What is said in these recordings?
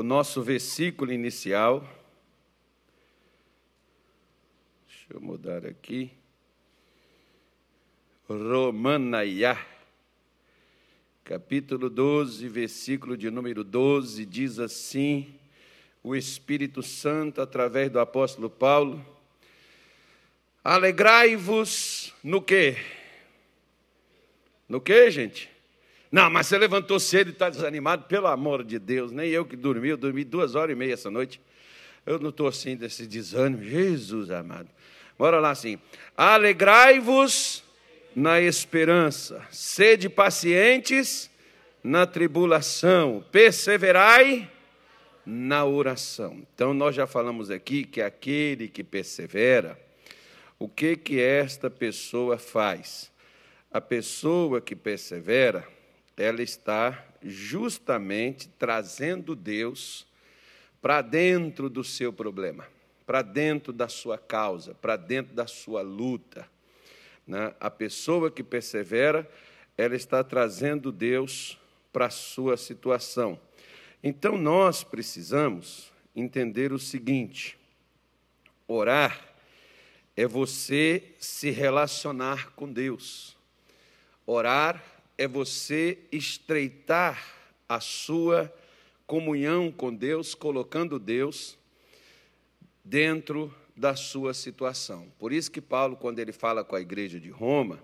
o nosso versículo inicial. Deixa eu mudar aqui. Romanaiá, capítulo 12, versículo de número 12, diz assim: o Espírito Santo, através do apóstolo Paulo, alegrai-vos no quê? No quê, gente? Não, mas você levantou cedo e está desanimado, pelo amor de Deus, nem eu que dormi, eu dormi duas horas e meia essa noite. Eu não estou assim desse desânimo, Jesus amado. Bora lá assim. Alegrai-vos na esperança, sede pacientes na tribulação, perseverai na oração. Então nós já falamos aqui que aquele que persevera, o que que esta pessoa faz? A pessoa que persevera, ela está justamente trazendo Deus para dentro do seu problema, para dentro da sua causa, para dentro da sua luta né? A pessoa que persevera, ela está trazendo Deus para a sua situação. Então nós precisamos entender o seguinte: orar é você se relacionar com Deus. Orar é você estreitar a sua comunhão com Deus, colocando Deus dentro da sua situação. Por isso que Paulo, quando ele fala com a igreja de Roma,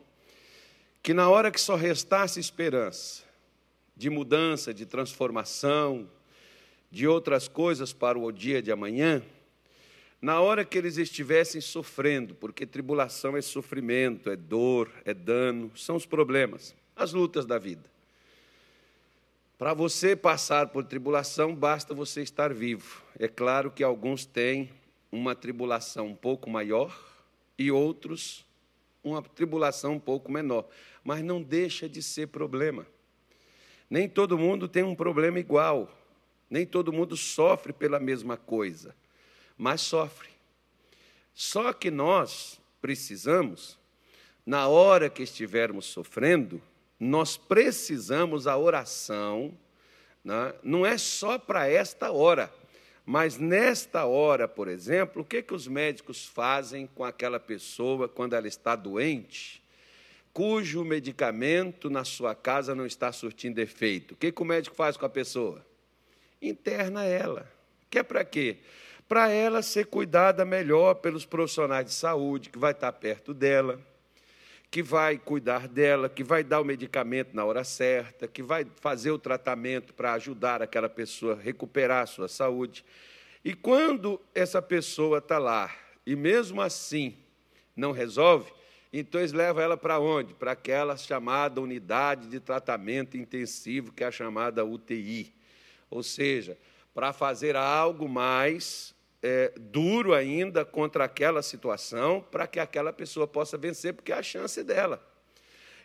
que na hora que só restasse esperança de mudança, de transformação, de outras coisas para o dia de amanhã, na hora que eles estivessem sofrendo, porque tribulação é sofrimento, é dor, é dano, são os problemas, as lutas da vida. Para você passar por tribulação, basta você estar vivo. É claro que alguns têm uma tribulação um pouco maior e outros uma tribulação um pouco menor, mas não deixa de ser problema. Nem todo mundo tem um problema igual, nem todo mundo sofre pela mesma coisa, mas sofre. Só que nós precisamos, na hora que estivermos sofrendo, nós precisamos a oração, né? não é só para esta hora. Mas nesta hora, por exemplo, o que, que os médicos fazem com aquela pessoa quando ela está doente, cujo medicamento na sua casa não está surtindo efeito? O que, que o médico faz com a pessoa? Interna ela. Que é para quê? Para ela ser cuidada melhor pelos profissionais de saúde, que vai estar perto dela que vai cuidar dela, que vai dar o medicamento na hora certa, que vai fazer o tratamento para ajudar aquela pessoa a recuperar a sua saúde. E quando essa pessoa está lá e mesmo assim não resolve, então eles levam ela para onde? Para aquela chamada unidade de tratamento intensivo, que é a chamada UTI. Ou seja, para fazer algo mais é, duro ainda contra aquela situação para que aquela pessoa possa vencer, porque é a chance dela.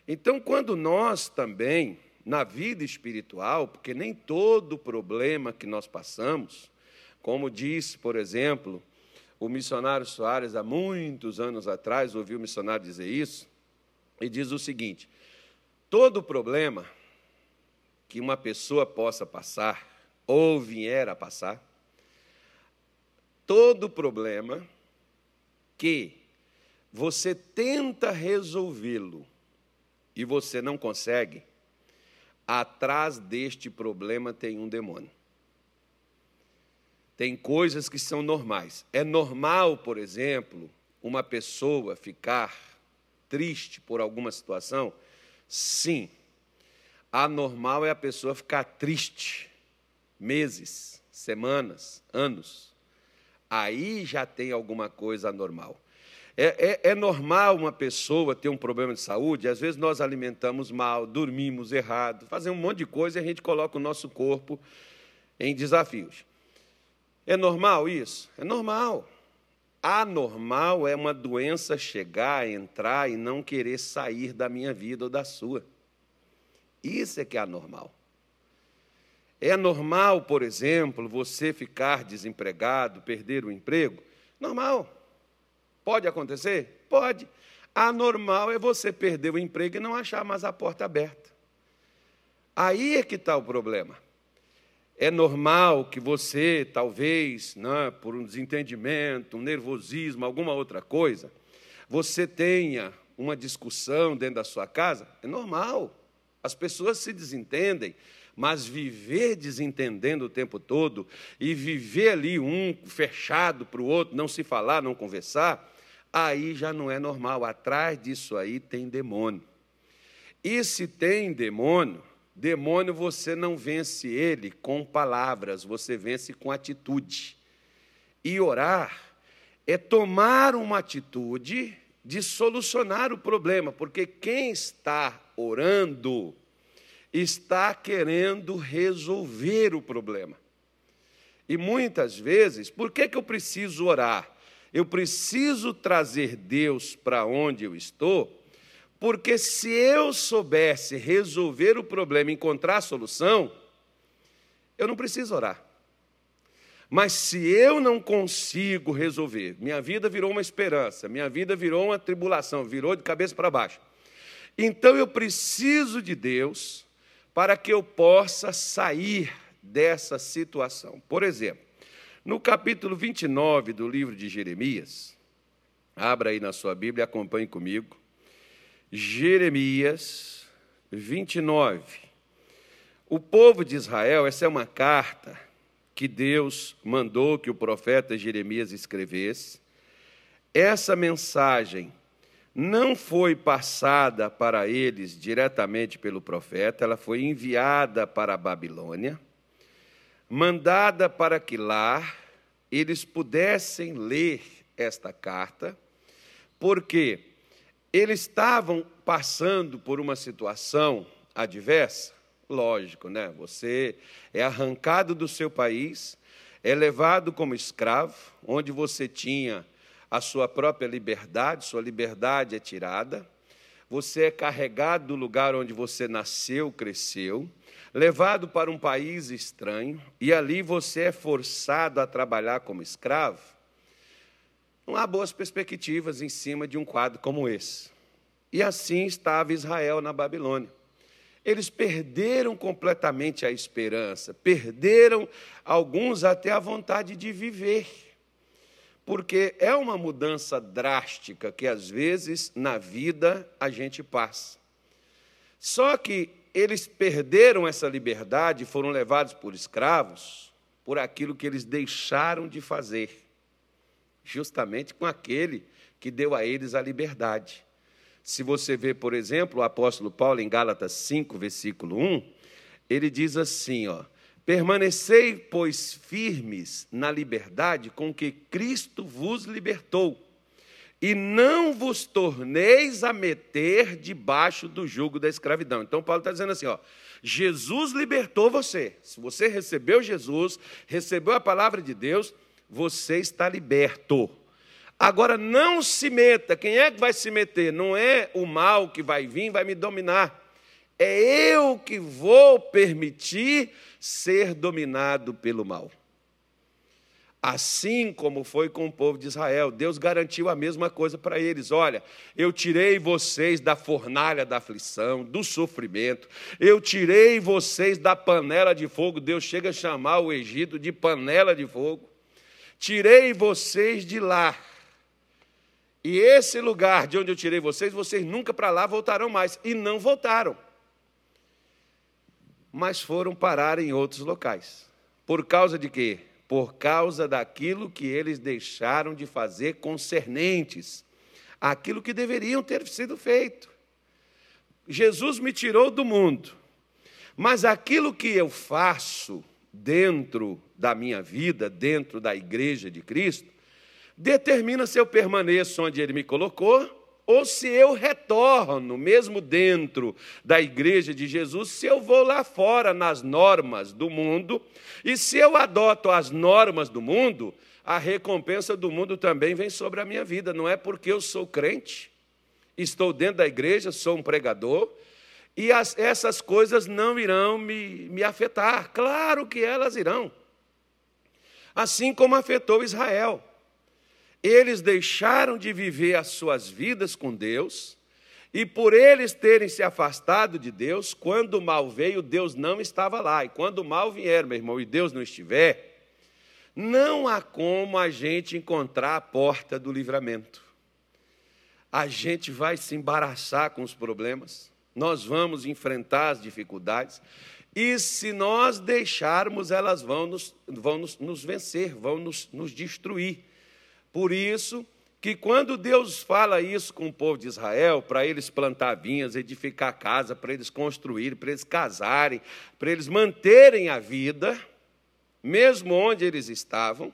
Então, quando nós também, na vida espiritual, porque nem todo problema que nós passamos, como disse, por exemplo, o missionário Soares, há muitos anos atrás, ouviu o missionário dizer isso, e diz o seguinte: todo problema que uma pessoa possa passar, ou vier a passar, todo problema que você tenta resolvê-lo e você não consegue, atrás deste problema tem um demônio. Tem coisas que são normais. É normal, por exemplo, uma pessoa ficar triste por alguma situação? Sim. Anormal é a pessoa ficar triste meses, semanas, anos aí já tem alguma coisa anormal. É, é, é, normal uma pessoa ter um problema de saúde, às vezes nós alimentamos mal, dormimos errado, fazemos um monte de coisa e a gente coloca o nosso corpo em desafios. É normal isso? É normal. Anormal é uma doença chegar, entrar e não querer sair da minha vida ou da sua. Isso é que é anormal. É normal, por exemplo, você ficar desempregado, perder o emprego? Normal. Pode acontecer? Pode. Anormal é você perder o emprego e não achar mais a porta aberta. Aí é que está o problema. É normal que você, talvez, né, por um desentendimento, um nervosismo, alguma outra coisa, você tenha uma discussão dentro da sua casa. É normal. As pessoas se desentendem, mas viver desentendendo o tempo todo e viver ali um fechado para o outro, não se falar, não conversar, aí já não é normal. Atrás disso aí tem demônio. E se tem demônio, demônio você não vence ele com palavras, você vence com atitude. E orar é tomar uma atitude de solucionar o problema, porque quem está orando está querendo resolver o problema. E muitas vezes, por que, que eu preciso orar? Eu preciso trazer Deus para onde eu estou, porque se eu soubesse resolver o problema, encontrar a solução, eu não preciso orar. Mas se eu não consigo resolver, minha vida virou uma esperança, minha vida virou uma tribulação, virou de cabeça para baixo. Então eu preciso de Deus para que eu possa sair dessa situação. Por exemplo, no capítulo 29 do livro de Jeremias, abra aí na sua Bíblia, acompanhe comigo. Jeremias 29. O povo de Israel, essa é uma carta que Deus mandou que o profeta Jeremias escrevesse. Essa mensagem não foi passada para eles diretamente pelo profeta, ela foi enviada para a Babilônia, mandada para que lá eles pudessem ler esta carta, porque eles estavam passando por uma situação adversa, lógico, né? Você é arrancado do seu país, é levado como escravo, onde você tinha a sua própria liberdade, sua liberdade é tirada. Você é carregado do lugar onde você nasceu, cresceu, levado para um país estranho, e ali você é forçado a trabalhar como escravo. Não há boas perspectivas em cima de um quadro como esse. E assim estava Israel na Babilônia. Eles perderam completamente a esperança, perderam alguns até a vontade de viver. Porque é uma mudança drástica que às vezes na vida a gente passa. Só que eles perderam essa liberdade, foram levados por escravos, por aquilo que eles deixaram de fazer justamente com aquele que deu a eles a liberdade. Se você vê, por exemplo, o apóstolo Paulo em Gálatas 5, versículo 1, ele diz assim, ó: Permanecei, pois, firmes na liberdade com que Cristo vos libertou, e não vos torneis a meter debaixo do jugo da escravidão. Então, Paulo está dizendo assim: ó, Jesus libertou você. Se você recebeu Jesus, recebeu a palavra de Deus, você está liberto. Agora não se meta. Quem é que vai se meter? Não é o mal que vai vir, vai me dominar. É eu que vou permitir ser dominado pelo mal. Assim como foi com o povo de Israel, Deus garantiu a mesma coisa para eles. Olha, eu tirei vocês da fornalha da aflição, do sofrimento, eu tirei vocês da panela de fogo. Deus chega a chamar o Egito de panela de fogo tirei vocês de lá. E esse lugar de onde eu tirei vocês, vocês nunca para lá voltarão mais. E não voltaram. Mas foram parar em outros locais. Por causa de quê? Por causa daquilo que eles deixaram de fazer concernentes aquilo que deveriam ter sido feito. Jesus me tirou do mundo, mas aquilo que eu faço dentro da minha vida, dentro da igreja de Cristo, determina se eu permaneço onde Ele me colocou ou se eu retorno, mesmo dentro da igreja de Jesus, se eu vou lá fora nas normas do mundo, e se eu adoto as normas do mundo, a recompensa do mundo também vem sobre a minha vida. Não é porque eu sou crente, estou dentro da igreja, sou um pregador, e as, essas coisas não irão me, me afetar. Claro que elas irão. Assim como afetou Israel. Eles deixaram de viver as suas vidas com Deus E por eles terem se afastado de Deus, quando o mal veio, Deus não estava lá. E quando o mal vier, meu irmão, e Deus não estiver, não há como a gente encontrar a porta do livramento. A gente vai se embaraçar com os problemas, nós vamos enfrentar as dificuldades, e se nós deixarmos, elas vão nos, vão nos, nos vencer, vão nos, nos destruir. Por isso que quando Deus fala isso com o povo de Israel, para eles plantar vinhas, edificar casa, para eles construírem, para eles casarem, para eles manterem a vida, mesmo onde eles estavam,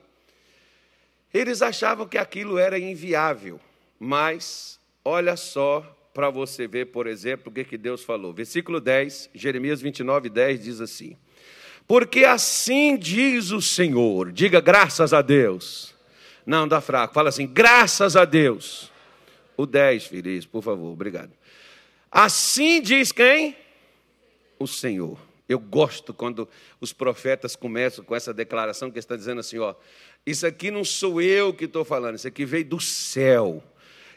eles achavam que aquilo era inviável. Mas olha só para você ver, por exemplo, o que, que Deus falou. Versículo 10, Jeremias 29, 10 diz assim: Porque assim diz o Senhor, diga graças a Deus. Não, dá fraco, fala assim, graças a Deus. O 10, filhos, por favor, obrigado. Assim diz quem? O Senhor. Eu gosto quando os profetas começam com essa declaração que está dizendo assim: ó, isso aqui não sou eu que estou falando, isso aqui veio do céu.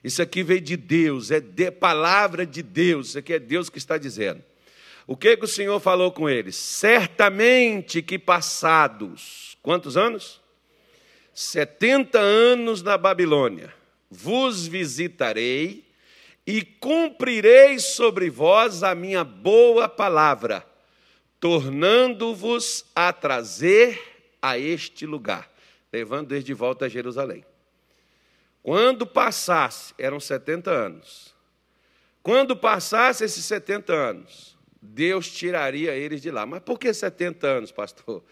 Isso aqui veio de Deus, é de palavra de Deus, isso aqui é Deus que está dizendo. O que, que o Senhor falou com eles? Certamente que passados, quantos anos? 70 anos na Babilônia, vos visitarei e cumprirei sobre vós a minha boa palavra, tornando-vos a trazer a este lugar, levando-os de volta a Jerusalém. Quando passasse, eram 70 anos. Quando passasse esses 70 anos, Deus tiraria eles de lá. Mas por que 70 anos, pastor?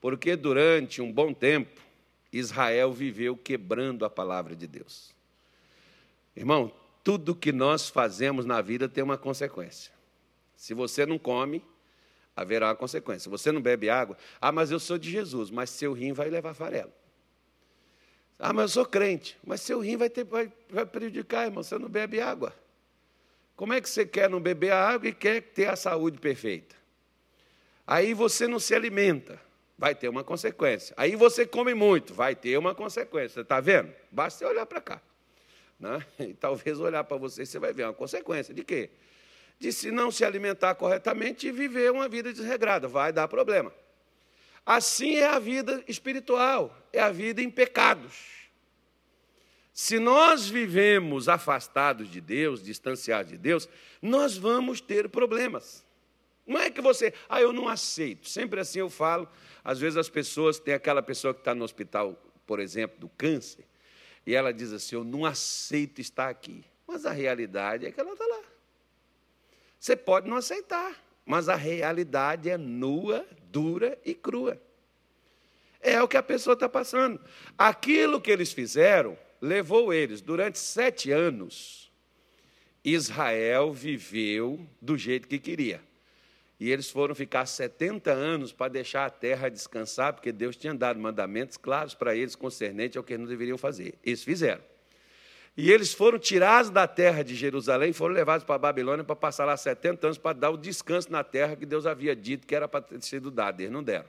Porque durante um bom tempo, Israel viveu quebrando a palavra de Deus. Irmão, tudo que nós fazemos na vida tem uma consequência. Se você não come, haverá uma consequência. Se você não bebe água, ah, mas eu sou de Jesus, mas seu rim vai levar farelo. Ah, mas eu sou crente. Mas seu rim vai, ter, vai, vai prejudicar, irmão. Você não bebe água. Como é que você quer não beber água e quer ter a saúde perfeita? Aí você não se alimenta, vai ter uma consequência. Aí você come muito, vai ter uma consequência. Está vendo? Basta você olhar para cá. Né? E talvez olhar para você, você vai ver uma consequência de quê? De se não se alimentar corretamente e viver uma vida desregrada. Vai dar problema. Assim é a vida espiritual, é a vida em pecados. Se nós vivemos afastados de Deus, distanciados de Deus, nós vamos ter problemas. Não é que você, ah, eu não aceito. Sempre assim eu falo. Às vezes as pessoas, tem aquela pessoa que está no hospital, por exemplo, do câncer, e ela diz assim: eu não aceito estar aqui. Mas a realidade é que ela está lá. Você pode não aceitar, mas a realidade é nua dura e crua. É o que a pessoa está passando. Aquilo que eles fizeram levou eles, durante sete anos, Israel viveu do jeito que queria. E eles foram ficar 70 anos para deixar a terra descansar, porque Deus tinha dado mandamentos claros para eles concernente ao que eles não deveriam fazer. Eles fizeram. E eles foram tirados da terra de Jerusalém, foram levados para a Babilônia para passar lá 70 anos para dar o descanso na terra que Deus havia dito que era para ter sido dado. Eles não deram.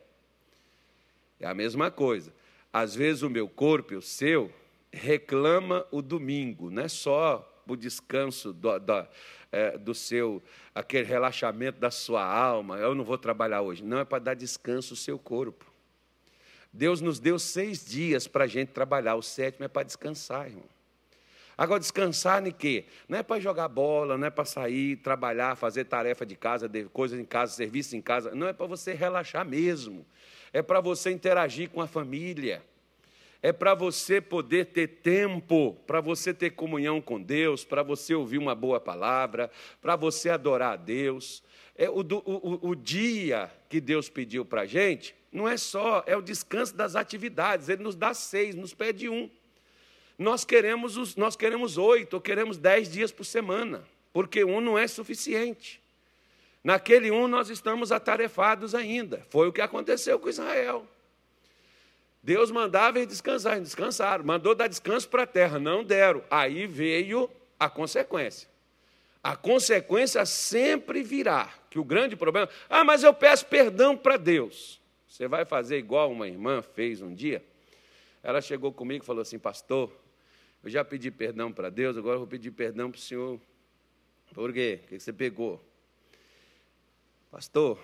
É a mesma coisa. Às vezes o meu corpo, o seu, reclama o domingo, não é só o descanso do, do, é, do seu, aquele relaxamento da sua alma. Eu não vou trabalhar hoje. Não, é para dar descanso ao seu corpo. Deus nos deu seis dias para a gente trabalhar, o sétimo é para descansar, irmão. Agora, descansar em quê? Não é para jogar bola, não é para sair, trabalhar, fazer tarefa de casa, coisas em casa, serviço em casa. Não é para você relaxar mesmo. É para você interagir com a família. É para você poder ter tempo, para você ter comunhão com Deus, para você ouvir uma boa palavra, para você adorar a Deus. É o, o, o dia que Deus pediu para a gente não é só, é o descanso das atividades. Ele nos dá seis, nos pede um. Nós queremos, os, nós queremos oito ou queremos dez dias por semana, porque um não é suficiente. Naquele um nós estamos atarefados ainda. Foi o que aconteceu com Israel. Deus mandava eles descansar, eles descansaram. Mandou dar descanso para a terra, não deram. Aí veio a consequência. A consequência sempre virá. Que o grande problema. Ah, mas eu peço perdão para Deus. Você vai fazer igual uma irmã fez um dia? Ela chegou comigo e falou assim: Pastor, eu já pedi perdão para Deus, agora eu vou pedir perdão para o senhor. Por quê? O que você pegou? Pastor,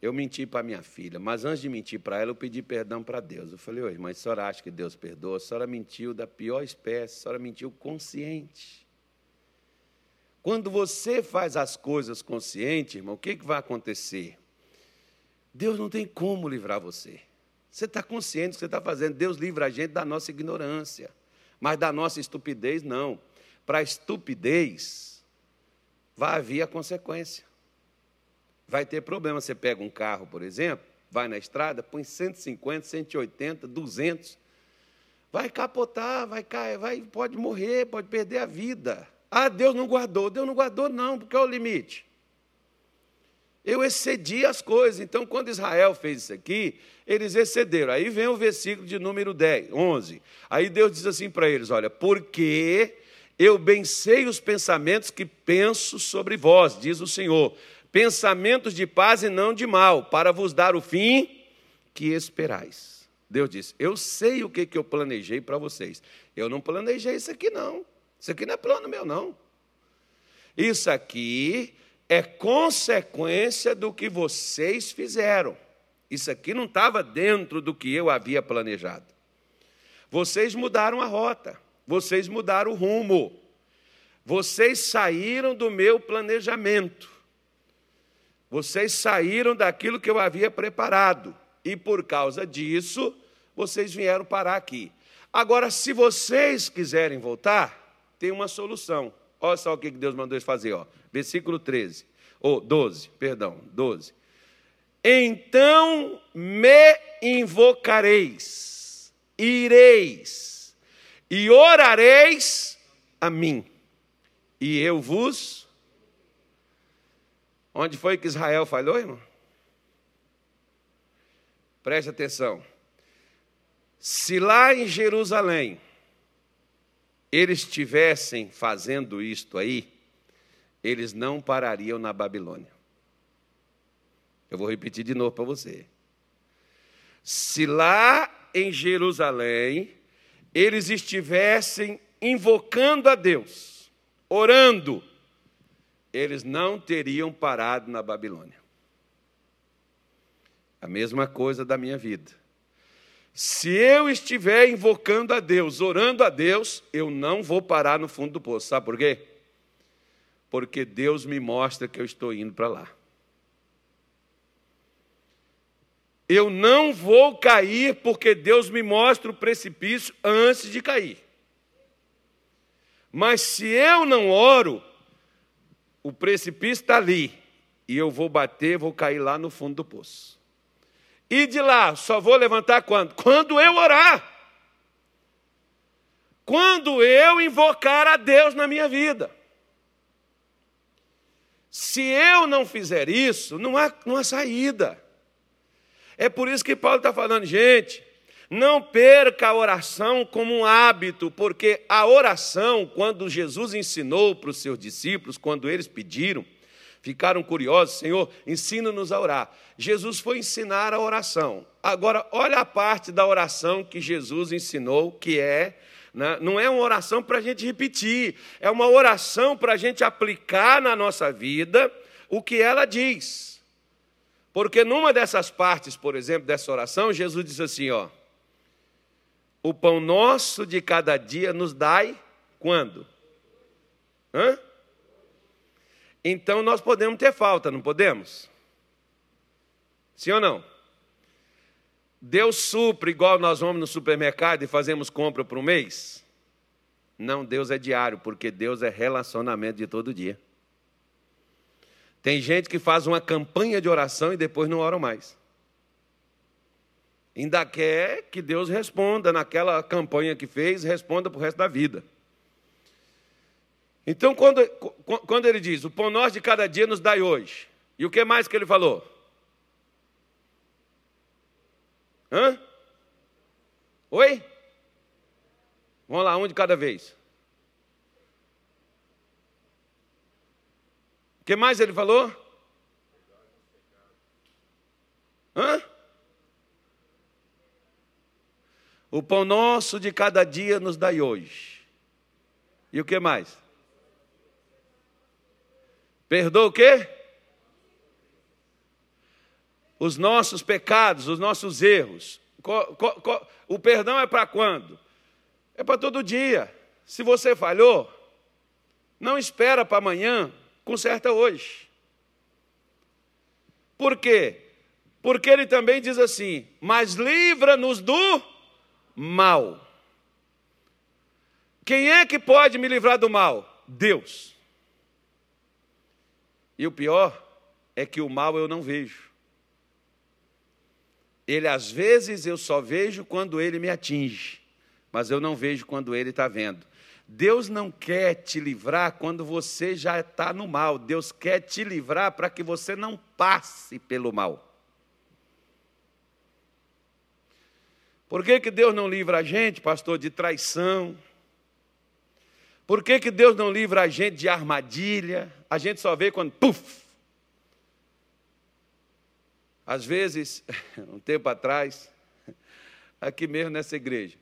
eu menti para minha filha, mas antes de mentir para ela, eu pedi perdão para Deus. Eu falei, oi, mas a senhora acha que Deus perdoa? A senhora mentiu da pior espécie, a senhora mentiu consciente. Quando você faz as coisas consciente, irmão, o que, que vai acontecer? Deus não tem como livrar você. Você está consciente do que você está fazendo. Deus livra a gente da nossa ignorância, mas da nossa estupidez, não. Para a estupidez, vai haver a consequência. Vai ter problema. Você pega um carro, por exemplo, vai na estrada, põe 150, 180, 200, vai capotar, vai cair, vai, pode morrer, pode perder a vida. Ah, Deus não guardou. Deus não guardou, não, porque é o limite. Eu excedi as coisas. Então, quando Israel fez isso aqui, eles excederam. Aí vem o versículo de número 10, 11. Aí Deus diz assim para eles: Olha, porque eu bem sei os pensamentos que penso sobre vós, diz o Senhor, pensamentos de paz e não de mal, para vos dar o fim que esperais. Deus disse: Eu sei o que, que eu planejei para vocês. Eu não planejei isso aqui, não. Isso aqui não é plano meu, não. Isso aqui é consequência do que vocês fizeram. Isso aqui não estava dentro do que eu havia planejado. Vocês mudaram a rota, vocês mudaram o rumo, vocês saíram do meu planejamento, vocês saíram daquilo que eu havia preparado, e por causa disso, vocês vieram parar aqui. Agora, se vocês quiserem voltar, tem uma solução. Olha só o que Deus mandou eles fazer, ó. versículo 13, ou 12, perdão, 12. Então me invocareis, ireis e orareis a mim, e eu vos. Onde foi que Israel falhou, irmão? Preste atenção. Se lá em Jerusalém eles estivessem fazendo isto aí, eles não parariam na Babilônia. Eu vou repetir de novo para você. Se lá em Jerusalém eles estivessem invocando a Deus, orando, eles não teriam parado na Babilônia. A mesma coisa da minha vida. Se eu estiver invocando a Deus, orando a Deus, eu não vou parar no fundo do poço. Sabe por quê? Porque Deus me mostra que eu estou indo para lá. Eu não vou cair porque Deus me mostra o precipício antes de cair. Mas se eu não oro, o precipício está ali e eu vou bater, vou cair lá no fundo do poço. E de lá, só vou levantar quando? Quando eu orar. Quando eu invocar a Deus na minha vida. Se eu não fizer isso, não há, não há saída. É por isso que Paulo está falando, gente, não perca a oração como um hábito, porque a oração, quando Jesus ensinou para os seus discípulos, quando eles pediram, ficaram curiosos, Senhor, ensina-nos a orar. Jesus foi ensinar a oração. Agora, olha a parte da oração que Jesus ensinou, que é, né, não é uma oração para a gente repetir, é uma oração para a gente aplicar na nossa vida o que ela diz. Porque numa dessas partes, por exemplo, dessa oração, Jesus diz assim: ó, o pão nosso de cada dia nos dai quando? Hã? Então nós podemos ter falta, não podemos? Sim ou não? Deus supre igual nós vamos no supermercado e fazemos compra para um mês? Não, Deus é diário, porque Deus é relacionamento de todo dia. Tem gente que faz uma campanha de oração e depois não ora mais. Ainda quer que Deus responda naquela campanha que fez, responda para o resto da vida. Então, quando, quando ele diz, o pão nosso de cada dia nos dai hoje, e o que mais que ele falou? Hã? Oi? Vamos lá, um de cada vez. O que mais ele falou? Hã? O pão nosso de cada dia nos dai hoje. E o que mais? Perdoa o quê? Os nossos pecados, os nossos erros. O perdão é para quando? É para todo dia. Se você falhou, não espera para amanhã, conserta hoje. Por quê? Porque ele também diz assim: Mas livra-nos do mal. Quem é que pode me livrar do mal? Deus. E o pior é que o mal eu não vejo. Ele, às vezes, eu só vejo quando ele me atinge, mas eu não vejo quando ele está vendo. Deus não quer te livrar quando você já está no mal. Deus quer te livrar para que você não passe pelo mal. Por que, que Deus não livra a gente, pastor, de traição? Por que, que Deus não livra a gente de armadilha? A gente só vê quando, puf! Às vezes, um tempo atrás, aqui mesmo nessa igreja,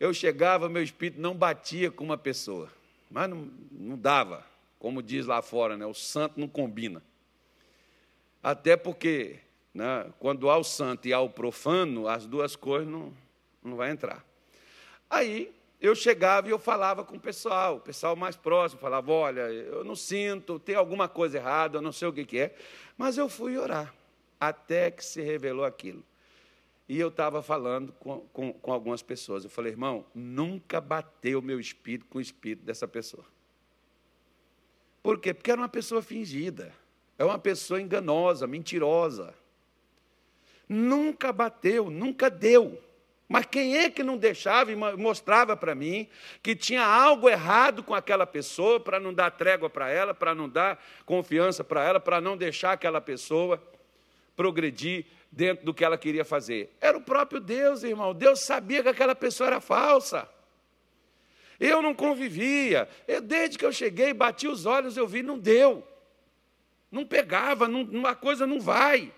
eu chegava, meu espírito não batia com uma pessoa, mas não, não dava, como diz lá fora, né? o santo não combina. Até porque, né, quando há o santo e há o profano, as duas coisas não, não vai entrar. Aí eu chegava e eu falava com o pessoal, o pessoal mais próximo, falava, olha, eu não sinto, tem alguma coisa errada, eu não sei o que, que é, mas eu fui orar, até que se revelou aquilo. E eu estava falando com, com, com, algumas pessoas. Eu falei, irmão, nunca bateu o meu espírito com o espírito dessa pessoa. Por quê? Porque era uma pessoa fingida. É uma pessoa enganosa, mentirosa. Nunca bateu, nunca deu. Mas quem é que não deixava e mostrava para mim que tinha algo errado com aquela pessoa, para não dar trégua para ela, para não dar confiança para ela, para não deixar aquela pessoa progredir dentro do que ela queria fazer. Era o próprio Deus, irmão. Deus sabia que aquela pessoa era falsa. Eu não convivia. Eu, desde que eu cheguei, bati os olhos, eu vi, não deu. Não pegava, não, coisa não vai.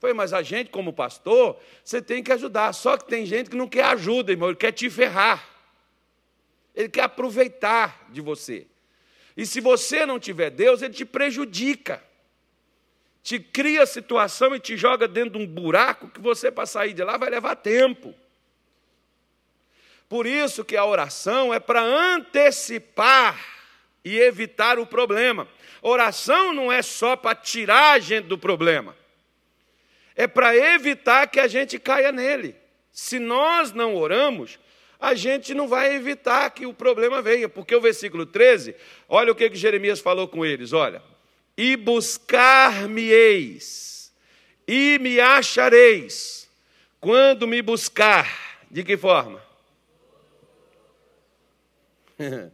Foi, mas a gente, como pastor, você tem que ajudar. Só que tem gente que não quer ajuda, irmão, ele quer te ferrar. Ele quer aproveitar de você. E se você não tiver Deus, ele te prejudica te cria a situação e te joga dentro de um buraco que você, para sair de lá, vai levar tempo. Por isso que a oração é para antecipar e evitar o problema. Oração não é só para tirar a gente do problema, é para evitar que a gente caia nele. Se nós não oramos, a gente não vai evitar que o problema venha, porque o versículo 13, olha o que, que Jeremias falou com eles: olha, e buscar-me-eis, e me achareis, quando me buscar. De que forma?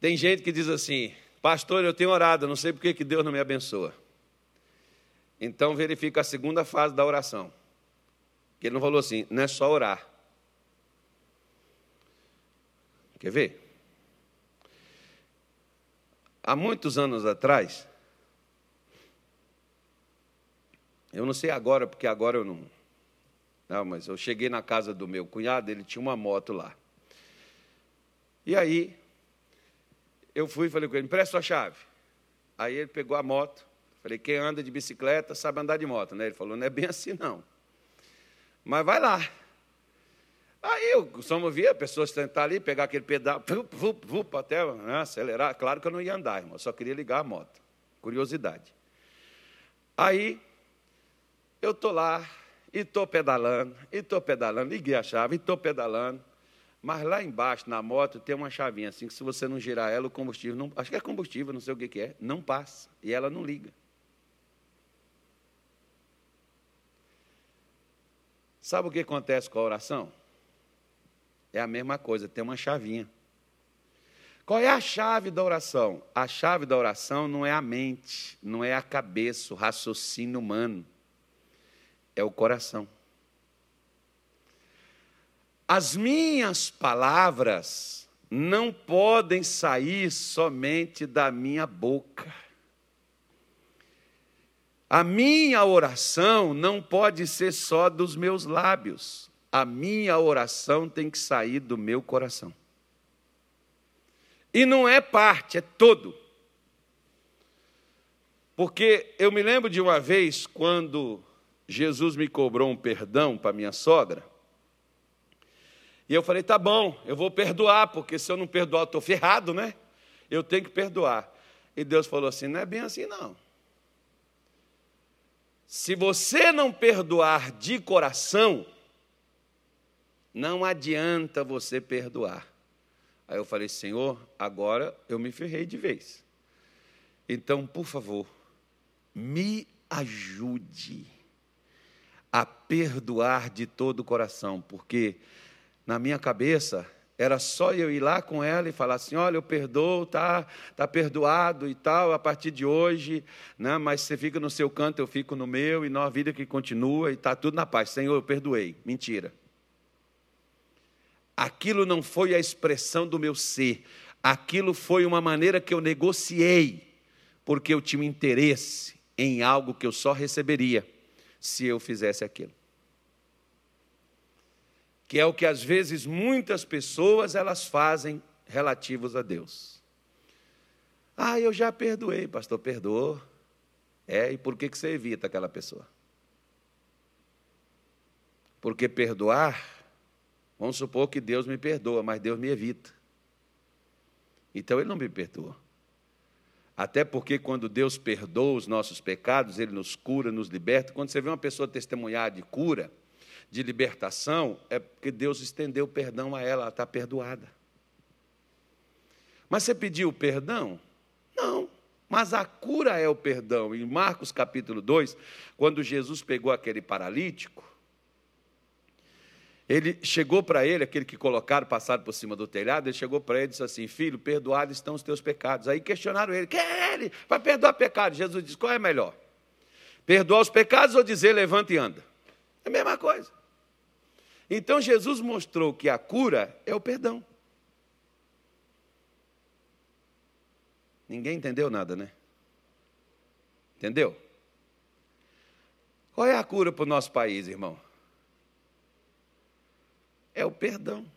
Tem gente que diz assim, pastor, eu tenho orado, não sei por que Deus não me abençoa. Então verifica a segunda fase da oração. Que ele não falou assim, não é só orar. Quer ver? há muitos anos atrás, eu não sei agora, porque agora eu não. Não, mas eu cheguei na casa do meu cunhado, ele tinha uma moto lá. E aí, eu fui e falei com ele: empresta a chave. Aí ele pegou a moto. Falei: quem anda de bicicleta sabe andar de moto, né? Ele falou: não é bem assim, não. Mas vai lá. Aí eu costumo ver pessoas tentar ali, pegar aquele pedal, vup, vup, vup, até né, acelerar. Claro que eu não ia andar, irmão, só queria ligar a moto. Curiosidade. Aí eu estou lá, e estou pedalando, e estou pedalando, liguei a chave, e estou pedalando. Mas lá embaixo, na moto, tem uma chavinha assim, que se você não girar ela, o combustível, não, acho que é combustível, não sei o que, que é, não passa. E ela não liga. Sabe o que acontece com a oração? É a mesma coisa, tem uma chavinha. Qual é a chave da oração? A chave da oração não é a mente, não é a cabeça, o raciocínio humano. É o coração. As minhas palavras não podem sair somente da minha boca. A minha oração não pode ser só dos meus lábios a minha oração tem que sair do meu coração. E não é parte, é todo. Porque eu me lembro de uma vez quando Jesus me cobrou um perdão para minha sogra. E eu falei, tá bom, eu vou perdoar, porque se eu não perdoar, eu estou ferrado, né? Eu tenho que perdoar. E Deus falou assim: não é bem assim, não. Se você não perdoar de coração, não adianta você perdoar. Aí eu falei, Senhor, agora eu me ferrei de vez. Então, por favor, me ajude a perdoar de todo o coração, porque na minha cabeça era só eu ir lá com ela e falar assim: olha, eu perdoo, tá, tá perdoado e tal, a partir de hoje, né? mas você fica no seu canto, eu fico no meu, e nós a vida que continua e está tudo na paz. Senhor, eu perdoei. Mentira. Aquilo não foi a expressão do meu ser, aquilo foi uma maneira que eu negociei, porque eu tinha interesse em algo que eu só receberia se eu fizesse aquilo que é o que às vezes muitas pessoas elas fazem relativos a Deus. Ah, eu já perdoei, pastor, perdoou. É, e por que, você evita aquela pessoa? Porque perdoar, vamos supor que Deus me perdoa, mas Deus me evita. Então ele não me perdoa. Até porque quando Deus perdoa os nossos pecados, Ele nos cura, nos liberta. Quando você vê uma pessoa testemunhar de cura, de libertação, é porque Deus estendeu perdão a ela, ela está perdoada. Mas você pediu perdão? Não. Mas a cura é o perdão. Em Marcos capítulo 2, quando Jesus pegou aquele paralítico, ele chegou para ele, aquele que colocaram, passaram por cima do telhado, ele chegou para ele e disse assim: Filho, perdoados estão os teus pecados. Aí questionaram ele: Quem é ele? Vai perdoar pecados. Jesus disse: Qual é melhor? Perdoar os pecados ou dizer levanta e anda? É a mesma coisa. Então Jesus mostrou que a cura é o perdão. Ninguém entendeu nada, né? Entendeu? Qual é a cura para o nosso país, irmão? É o perdão.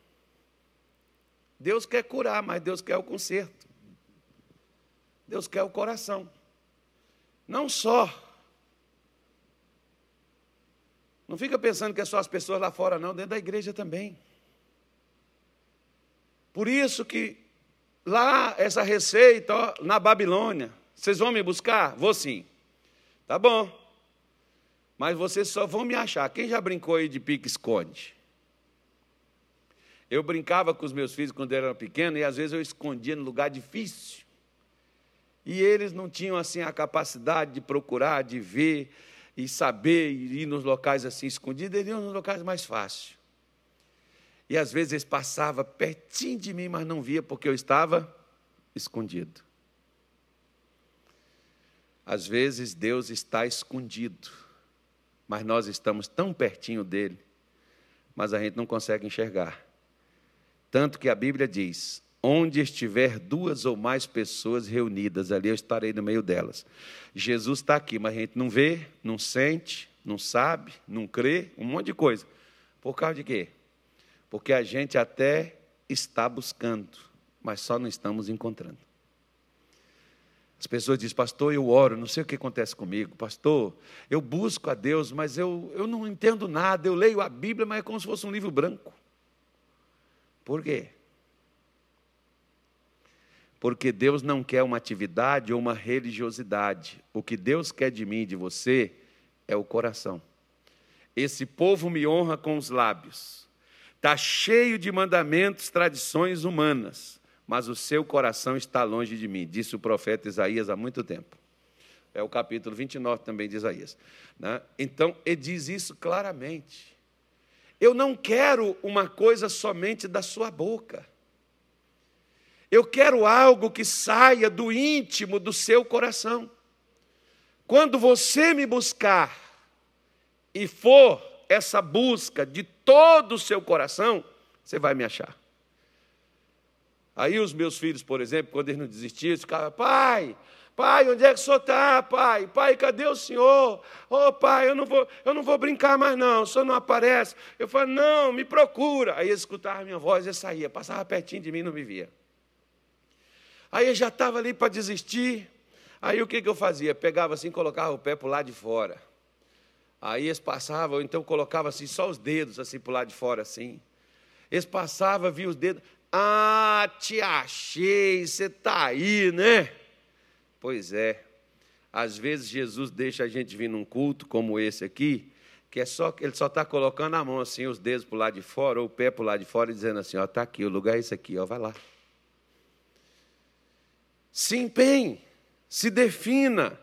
Deus quer curar, mas Deus quer o conserto. Deus quer o coração. Não só não fica pensando que é só as pessoas lá fora, não, dentro da igreja também. Por isso que lá, essa receita, ó, na Babilônia, vocês vão me buscar? Vou sim. Tá bom. Mas vocês só vão me achar. Quem já brincou aí de pique-esconde? Eu brincava com os meus filhos quando eram pequenos e às vezes eu escondia no lugar difícil. E eles não tinham assim a capacidade de procurar, de ver e saber ir nos locais assim escondidos, eles iam nos locais mais fáceis. E às vezes eles passavam pertinho de mim, mas não via porque eu estava escondido. Às vezes Deus está escondido, mas nós estamos tão pertinho dele, mas a gente não consegue enxergar. Tanto que a Bíblia diz: Onde estiver duas ou mais pessoas reunidas, ali eu estarei no meio delas. Jesus está aqui, mas a gente não vê, não sente, não sabe, não crê, um monte de coisa. Por causa de quê? Porque a gente até está buscando, mas só não estamos encontrando. As pessoas dizem, pastor, eu oro, não sei o que acontece comigo, pastor, eu busco a Deus, mas eu, eu não entendo nada, eu leio a Bíblia, mas é como se fosse um livro branco. Por quê? Porque Deus não quer uma atividade ou uma religiosidade. O que Deus quer de mim e de você é o coração. Esse povo me honra com os lábios. Está cheio de mandamentos, tradições humanas, mas o seu coração está longe de mim, disse o profeta Isaías há muito tempo. É o capítulo 29 também de Isaías. Né? Então, ele diz isso claramente. Eu não quero uma coisa somente da sua boca. Eu quero algo que saia do íntimo do seu coração. Quando você me buscar e for essa busca de todo o seu coração, você vai me achar. Aí os meus filhos, por exemplo, quando eles não desistiam, ficavam, pai, pai, onde é que o senhor está, pai? Pai, cadê o senhor? Ô oh, pai, eu não, vou, eu não vou brincar mais não, o senhor não aparece. Eu falei, não, me procura. Aí eles escutavam a minha voz e saía, passava pertinho de mim e não me via. Aí eu já estava ali para desistir. Aí o que, que eu fazia? Pegava assim, colocava o pé para o lado de fora. Aí eles passavam, então colocava assim, só os dedos assim para o lado de fora, assim. Eles passavam, via os dedos. Ah, te achei, você está aí, né? Pois é. Às vezes Jesus deixa a gente vir num culto como esse aqui, que é só ele só está colocando a mão assim, os dedos para o lado de fora, ou o pé para o lado de fora, e dizendo assim: ó, está aqui, o lugar é esse aqui, ó, vai lá. Se empenhe, se defina,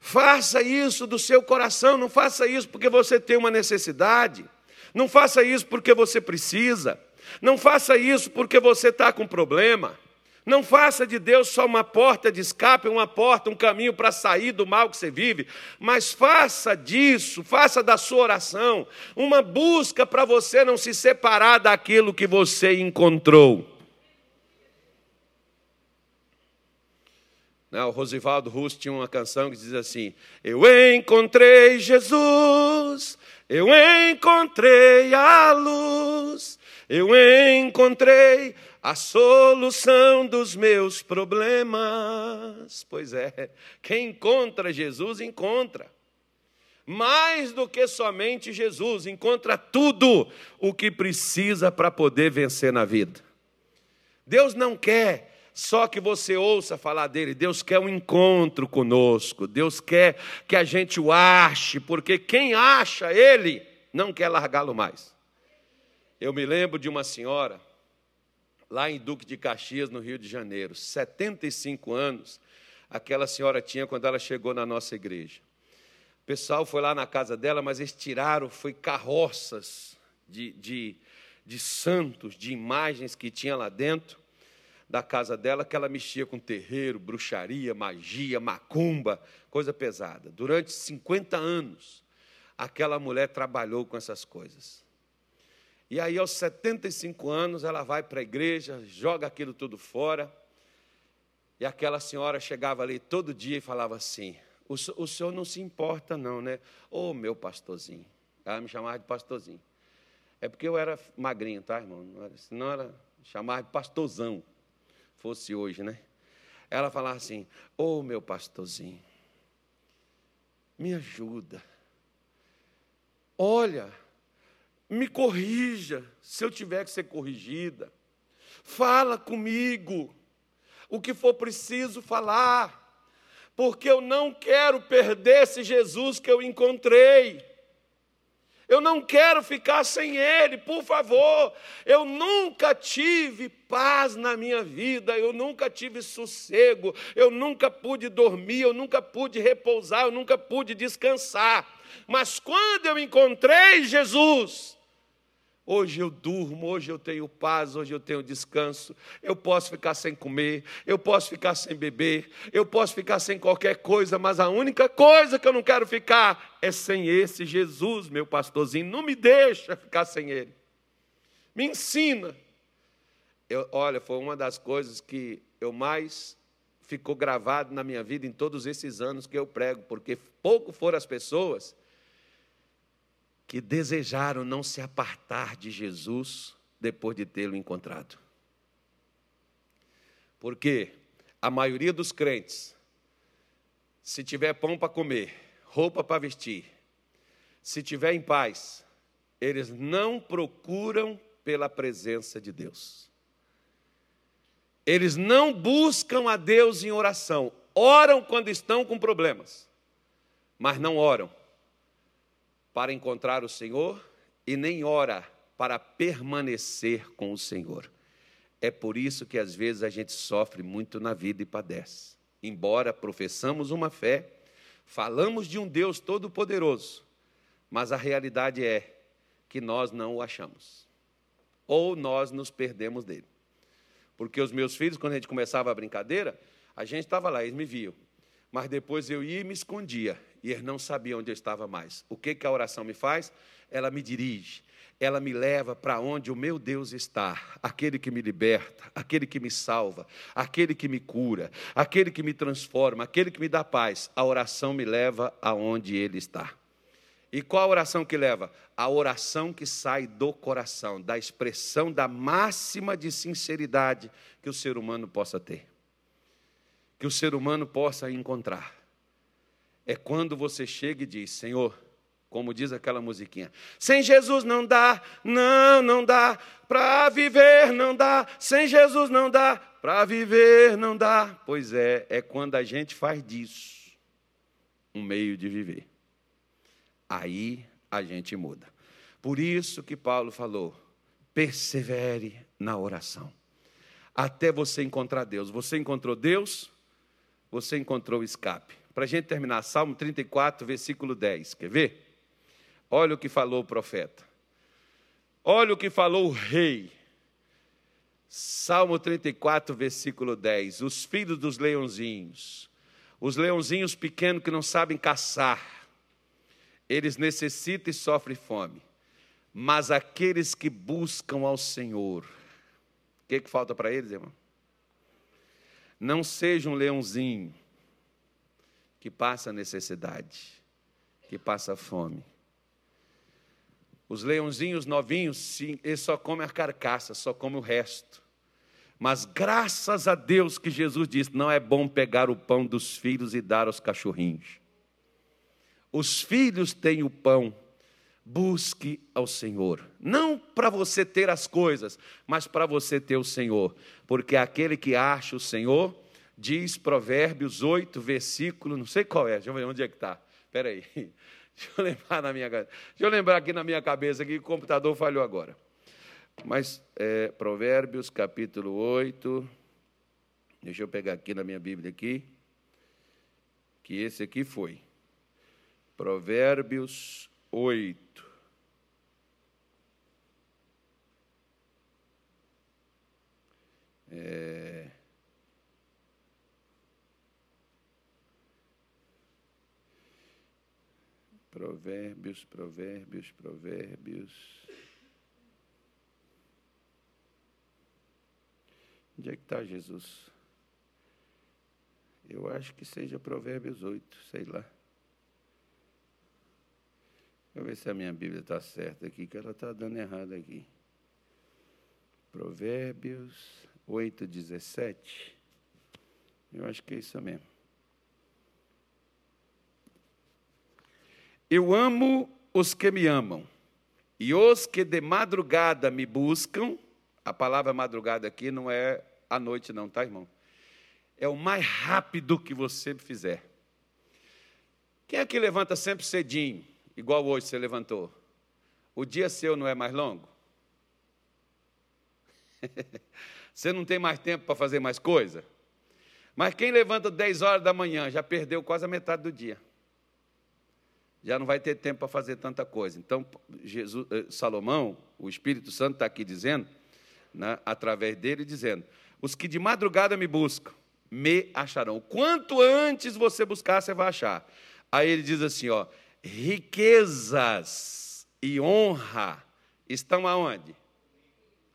faça isso do seu coração, não faça isso porque você tem uma necessidade, não faça isso porque você precisa, não faça isso porque você está com problema. Não faça de Deus só uma porta de escape, uma porta, um caminho para sair do mal que você vive, mas faça disso, faça da sua oração uma busca para você não se separar daquilo que você encontrou. O Rosivaldo Russo tinha uma canção que diz assim: Eu encontrei Jesus, eu encontrei a luz, eu encontrei a solução dos meus problemas. Pois é, quem encontra Jesus, encontra. Mais do que somente Jesus, encontra tudo o que precisa para poder vencer na vida. Deus não quer só que você ouça falar dele, Deus quer um encontro conosco, Deus quer que a gente o ache, porque quem acha ele não quer largá-lo mais. Eu me lembro de uma senhora lá em Duque de Caxias, no Rio de Janeiro. 75 anos aquela senhora tinha quando ela chegou na nossa igreja. O pessoal foi lá na casa dela, mas eles tiraram, foi carroças de, de, de santos, de imagens que tinha lá dentro da casa dela, que ela mexia com terreiro, bruxaria, magia, macumba, coisa pesada. Durante 50 anos, aquela mulher trabalhou com essas coisas. E aí, aos 75 anos, ela vai para a igreja, joga aquilo tudo fora. E aquela senhora chegava ali todo dia e falava assim: O, o senhor não se importa, não, né? Ô, oh, meu pastorzinho. Ela me chamava de pastorzinho. É porque eu era magrinho, tá, irmão? Não era, senão ela chamava de pastorzão, fosse hoje, né? Ela falava assim: Ô, oh, meu pastorzinho, me ajuda. Olha, me corrija se eu tiver que ser corrigida. Fala comigo o que for preciso falar, porque eu não quero perder esse Jesus que eu encontrei. Eu não quero ficar sem Ele, por favor. Eu nunca tive paz na minha vida, eu nunca tive sossego, eu nunca pude dormir, eu nunca pude repousar, eu nunca pude descansar. Mas quando eu encontrei Jesus, Hoje eu durmo, hoje eu tenho paz, hoje eu tenho descanso. Eu posso ficar sem comer, eu posso ficar sem beber, eu posso ficar sem qualquer coisa, mas a única coisa que eu não quero ficar é sem esse Jesus, meu pastorzinho. Não me deixa ficar sem ele. Me ensina. Eu, olha, foi uma das coisas que eu mais ficou gravado na minha vida em todos esses anos que eu prego, porque pouco foram as pessoas que desejaram não se apartar de Jesus depois de tê-lo encontrado. Porque a maioria dos crentes, se tiver pão para comer, roupa para vestir, se tiver em paz, eles não procuram pela presença de Deus. Eles não buscam a Deus em oração, oram quando estão com problemas, mas não oram para encontrar o Senhor e nem ora para permanecer com o Senhor. É por isso que às vezes a gente sofre muito na vida e padece. Embora professamos uma fé, falamos de um Deus todo-poderoso, mas a realidade é que nós não o achamos. Ou nós nos perdemos dele. Porque os meus filhos, quando a gente começava a brincadeira, a gente estava lá, eles me viam. Mas depois eu ia e me escondia e eles não sabiam onde eu estava mais. O que, que a oração me faz? Ela me dirige, ela me leva para onde o meu Deus está, aquele que me liberta, aquele que me salva, aquele que me cura, aquele que me transforma, aquele que me dá paz. A oração me leva aonde ele está. E qual a oração que leva? A oração que sai do coração, da expressão da máxima de sinceridade que o ser humano possa ter. Que o ser humano possa encontrar. É quando você chega e diz: Senhor, como diz aquela musiquinha, sem Jesus não dá, não, não dá, para viver não dá, sem Jesus não dá, para viver não dá. Pois é, é quando a gente faz disso um meio de viver. Aí a gente muda. Por isso que Paulo falou: persevere na oração, até você encontrar Deus. Você encontrou Deus, você encontrou escape. Para a gente terminar, Salmo 34, versículo 10. Quer ver? Olha o que falou o profeta. Olha o que falou o rei. Salmo 34, versículo 10. Os filhos dos leãozinhos, os leãozinhos pequenos que não sabem caçar, eles necessitam e sofrem fome. Mas aqueles que buscam ao Senhor, o que, que falta para eles, irmão? Não seja um leãozinho que passa necessidade, que passa fome. Os leãozinhos novinhos, sim, eles só comem a carcaça, só comem o resto. Mas graças a Deus que Jesus disse: não é bom pegar o pão dos filhos e dar aos cachorrinhos. Os filhos têm o pão, busque ao Senhor. Não para você ter as coisas, mas para você ter o Senhor. Porque aquele que acha o Senhor, diz Provérbios 8, versículo, não sei qual é, deixa eu ver onde é que está. Espera aí. Deixa eu lembrar na minha Deixa eu lembrar aqui na minha cabeça que o computador falhou agora. Mas é, Provérbios capítulo 8. Deixa eu pegar aqui na minha Bíblia aqui. Que esse aqui foi. Provérbios 8. É... Provérbios, provérbios, provérbios. Onde é que está Jesus? Eu acho que seja Provérbios 8, sei lá. Deixa eu ver se a minha Bíblia está certa aqui, que ela está dando errado aqui. Provérbios 8, 17. Eu acho que é isso mesmo. Eu amo os que me amam, e os que de madrugada me buscam, a palavra madrugada aqui não é à noite, não, tá, irmão? É o mais rápido que você fizer. Quem é que levanta sempre cedinho, igual hoje você levantou? O dia seu não é mais longo? você não tem mais tempo para fazer mais coisa? Mas quem levanta 10 horas da manhã já perdeu quase a metade do dia já não vai ter tempo para fazer tanta coisa. Então, Jesus, eh, Salomão, o Espírito Santo está aqui dizendo, né, através dele, dizendo: Os que de madrugada me buscam, me acharão. Quanto antes você buscar, você vai achar. Aí ele diz assim: ó, riquezas e honra estão aonde?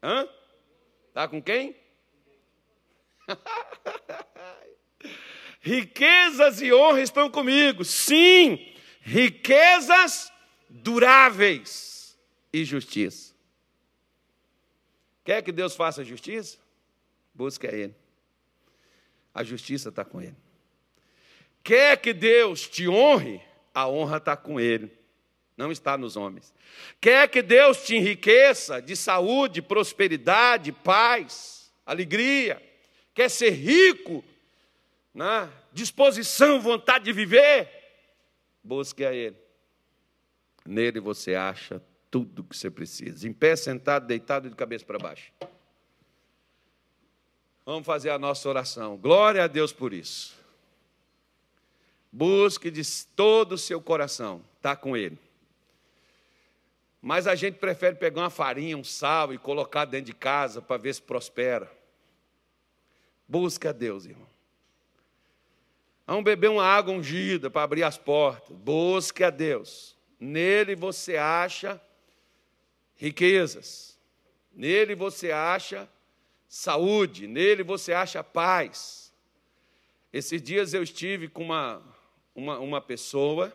Hã? Está com quem? riquezas e honra estão comigo. Sim, riquezas duráveis e justiça. Quer que Deus faça justiça? Busque a Ele. A justiça está com Ele. Quer que Deus te honre? A honra está com Ele, não está nos homens. Quer que Deus te enriqueça de saúde, prosperidade, paz, alegria? Quer ser rico, né? disposição, vontade de viver? Busque a Ele. Nele você acha tudo o que você precisa. Em pé, sentado, deitado e de cabeça para baixo. Vamos fazer a nossa oração. Glória a Deus por isso. Busque de todo o seu coração, está com Ele. Mas a gente prefere pegar uma farinha, um sal e colocar dentro de casa para ver se prospera. Busque a Deus, irmão. Vamos beber uma água ungida para abrir as portas. Busque a Deus. Nele você acha riquezas. Nele você acha saúde. Nele você acha paz. Esses dias eu estive com uma, uma, uma pessoa.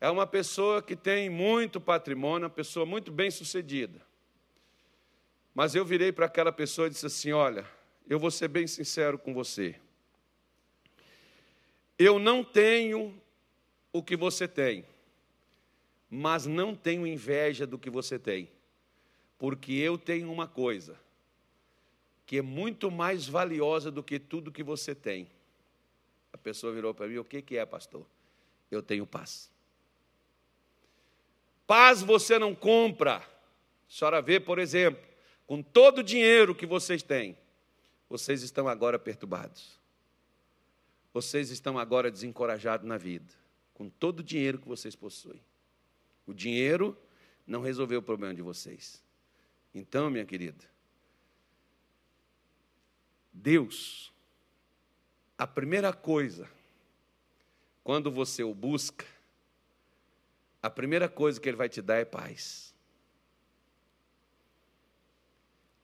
É uma pessoa que tem muito patrimônio, uma pessoa muito bem sucedida. Mas eu virei para aquela pessoa e disse assim: Olha, eu vou ser bem sincero com você. Eu não tenho o que você tem, mas não tenho inveja do que você tem, porque eu tenho uma coisa que é muito mais valiosa do que tudo que você tem. A pessoa virou para mim: O que, que é, pastor? Eu tenho paz. Paz você não compra. A senhora vê, por exemplo, com todo o dinheiro que vocês têm, vocês estão agora perturbados. Vocês estão agora desencorajados na vida, com todo o dinheiro que vocês possuem. O dinheiro não resolveu o problema de vocês. Então, minha querida, Deus, a primeira coisa, quando você o busca, a primeira coisa que Ele vai te dar é paz.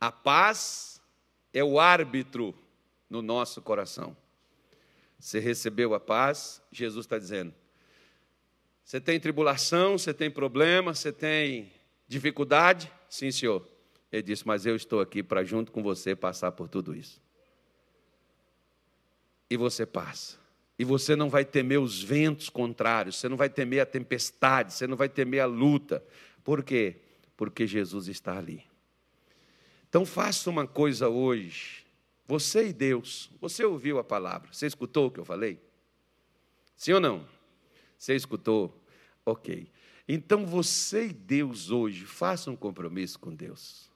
A paz é o árbitro no nosso coração. Você recebeu a paz, Jesus está dizendo. Você tem tribulação, você tem problema, você tem dificuldade? Sim, senhor. Ele disse, mas eu estou aqui para, junto com você, passar por tudo isso. E você passa. E você não vai temer os ventos contrários, você não vai temer a tempestade, você não vai temer a luta. Por quê? Porque Jesus está ali. Então faça uma coisa hoje. Você e Deus, você ouviu a palavra, você escutou o que eu falei? Sim ou não? Você escutou? Ok. Então você e Deus hoje, faça um compromisso com Deus.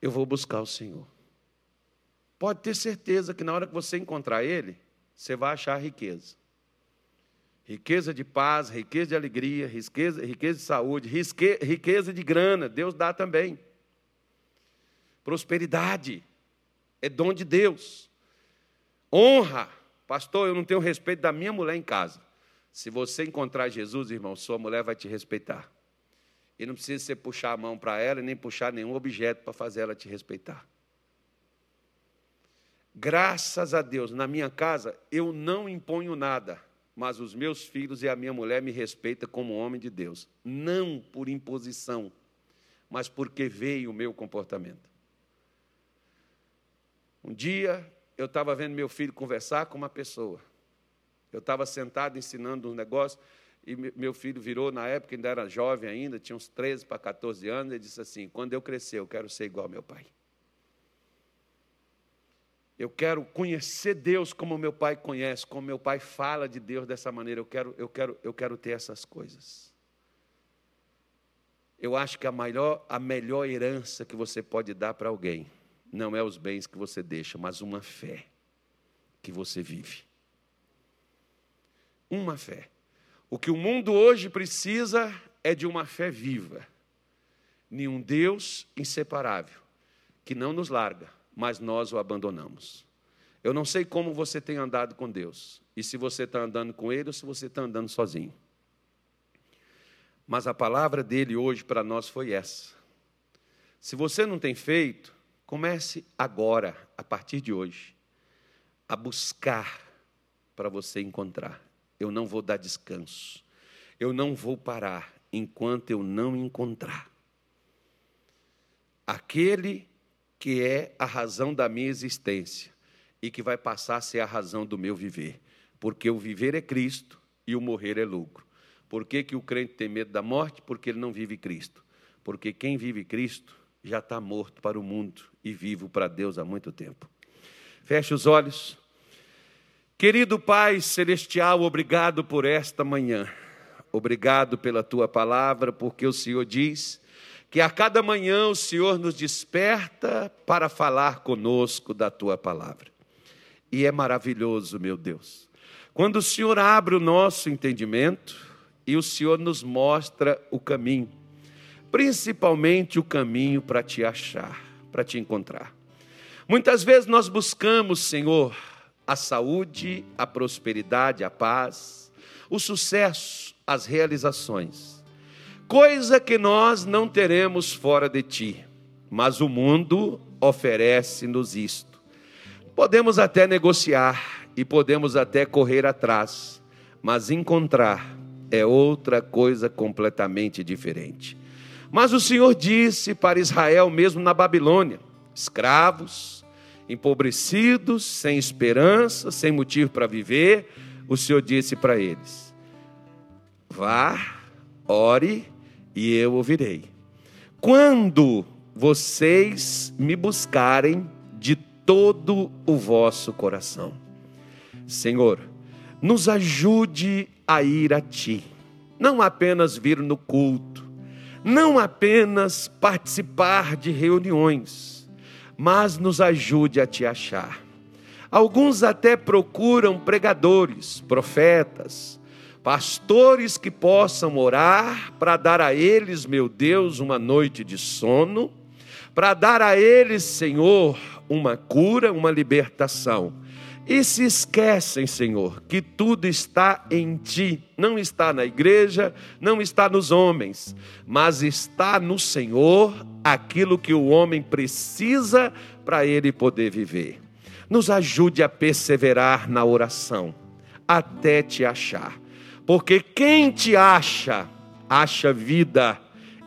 Eu vou buscar o Senhor. Pode ter certeza que na hora que você encontrar Ele, você vai achar riqueza. Riqueza de paz, riqueza de alegria, riqueza, riqueza de saúde, riqueza de grana, Deus dá também. Prosperidade é dom de Deus. Honra, pastor, eu não tenho respeito da minha mulher em casa. Se você encontrar Jesus, irmão, sua mulher vai te respeitar. E não precisa você puxar a mão para ela, nem puxar nenhum objeto para fazer ela te respeitar. Graças a Deus, na minha casa eu não imponho nada, mas os meus filhos e a minha mulher me respeitam como homem de Deus, não por imposição, mas porque veio o meu comportamento. Um dia eu estava vendo meu filho conversar com uma pessoa. Eu estava sentado ensinando um negócio e meu filho virou, na época ainda era jovem ainda, tinha uns 13 para 14 anos, e disse assim: Quando eu crescer, eu quero ser igual ao meu pai. Eu quero conhecer Deus como meu pai conhece, como meu pai fala de Deus dessa maneira. Eu quero, eu quero, eu quero ter essas coisas. Eu acho que a melhor, a melhor herança que você pode dar para alguém não é os bens que você deixa, mas uma fé que você vive. Uma fé. O que o mundo hoje precisa é de uma fé viva, nenhum Deus inseparável, que não nos larga, mas nós o abandonamos. Eu não sei como você tem andado com Deus, e se você está andando com Ele ou se você está andando sozinho. Mas a palavra dele hoje para nós foi essa. Se você não tem feito, comece agora, a partir de hoje, a buscar para você encontrar. Eu não vou dar descanso. Eu não vou parar enquanto eu não encontrar. Aquele que é a razão da minha existência e que vai passar a ser a razão do meu viver. Porque o viver é Cristo e o morrer é lucro. Por que, que o crente tem medo da morte? Porque ele não vive Cristo. Porque quem vive Cristo já está morto para o mundo e vivo para Deus há muito tempo. Feche os olhos. Querido Pai Celestial, obrigado por esta manhã. Obrigado pela tua palavra, porque o Senhor diz que a cada manhã o Senhor nos desperta para falar conosco da tua palavra. E é maravilhoso, meu Deus, quando o Senhor abre o nosso entendimento e o Senhor nos mostra o caminho, principalmente o caminho para te achar, para te encontrar. Muitas vezes nós buscamos, Senhor, a saúde, a prosperidade, a paz, o sucesso, as realizações coisa que nós não teremos fora de ti, mas o mundo oferece-nos isto. Podemos até negociar e podemos até correr atrás, mas encontrar é outra coisa completamente diferente. Mas o Senhor disse para Israel, mesmo na Babilônia: escravos empobrecidos, sem esperança, sem motivo para viver, o Senhor disse para eles: Vá, ore e eu ouvirei. Quando vocês me buscarem de todo o vosso coração. Senhor, nos ajude a ir a Ti, não apenas vir no culto, não apenas participar de reuniões, mas nos ajude a Te achar. Alguns até procuram pregadores, profetas, pastores que possam orar para dar a eles, meu Deus, uma noite de sono, para dar a eles, Senhor, uma cura, uma libertação. E se esquecem, Senhor, que tudo está em Ti, não está na igreja, não está nos homens, mas está no Senhor aquilo que o homem precisa para ele poder viver. Nos ajude a perseverar na oração, até te achar porque quem te acha, acha vida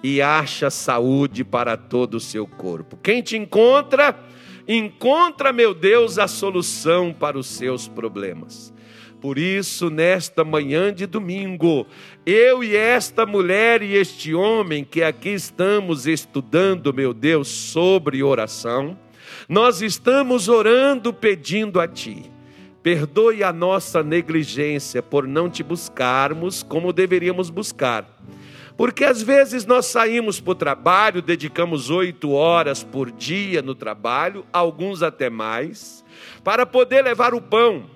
e acha saúde para todo o seu corpo. Quem te encontra, encontra, meu Deus, a solução para os seus problemas. Por isso, nesta manhã de domingo, eu e esta mulher e este homem que aqui estamos estudando, meu Deus, sobre oração, nós estamos orando pedindo a Ti Perdoe a nossa negligência por não te buscarmos como deveríamos buscar. Porque às vezes nós saímos para o trabalho, dedicamos oito horas por dia no trabalho, alguns até mais, para poder levar o pão,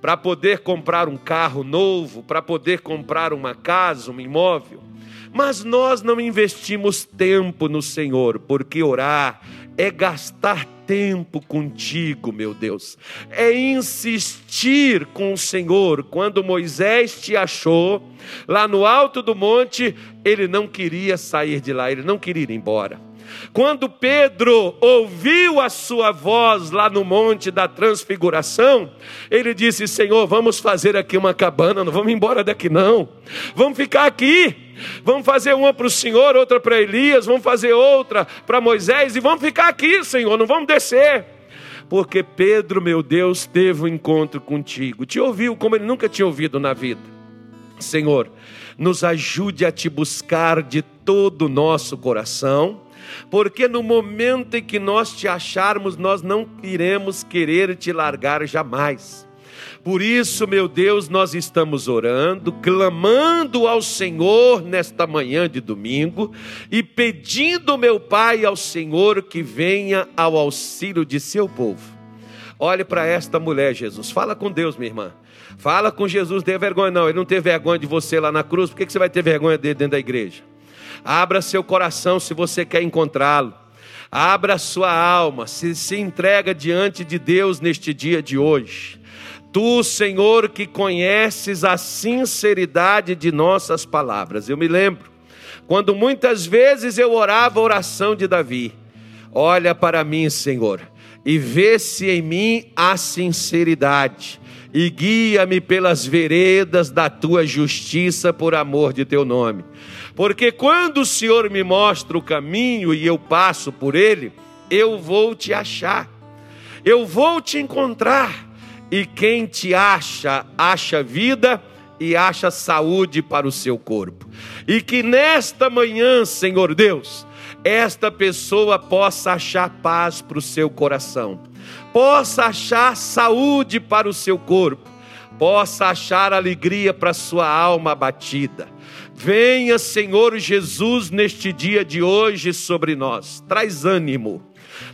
para poder comprar um carro novo, para poder comprar uma casa, um imóvel. Mas nós não investimos tempo no Senhor, porque orar é gastar tempo contigo, meu Deus. É insistir com o Senhor. Quando Moisés te achou lá no alto do monte, ele não queria sair de lá, ele não queria ir embora. Quando Pedro ouviu a sua voz lá no monte da transfiguração, ele disse: Senhor, vamos fazer aqui uma cabana, não vamos embora daqui não, vamos ficar aqui. Vamos fazer uma para o Senhor, outra para Elias, vamos fazer outra para Moisés e vamos ficar aqui, Senhor, não vamos descer porque Pedro, meu Deus, teve um encontro contigo, te ouviu como ele nunca tinha ouvido na vida. Senhor, nos ajude a te buscar de todo o nosso coração porque no momento em que nós te acharmos, nós não iremos querer te largar jamais. Por isso, meu Deus, nós estamos orando, clamando ao Senhor nesta manhã de domingo e pedindo, meu Pai, ao Senhor que venha ao auxílio de seu povo. Olhe para esta mulher, Jesus. Fala com Deus, minha irmã. Fala com Jesus, não tem vergonha não. Ele não teve vergonha de você lá na cruz. Por que você vai ter vergonha dele dentro da igreja? Abra seu coração se você quer encontrá-lo. Abra sua alma, se, se entrega diante de Deus neste dia de hoje. Tu, Senhor, que conheces a sinceridade de nossas palavras. Eu me lembro quando muitas vezes eu orava a oração de Davi. Olha para mim, Senhor, e vê se em mim há sinceridade, e guia-me pelas veredas da tua justiça por amor de teu nome. Porque quando o Senhor me mostra o caminho e eu passo por ele, eu vou te achar, eu vou te encontrar. E quem te acha, acha vida e acha saúde para o seu corpo. E que nesta manhã, Senhor Deus, esta pessoa possa achar paz para o seu coração, possa achar saúde para o seu corpo, possa achar alegria para a sua alma abatida Venha, Senhor Jesus, neste dia de hoje sobre nós. Traz ânimo,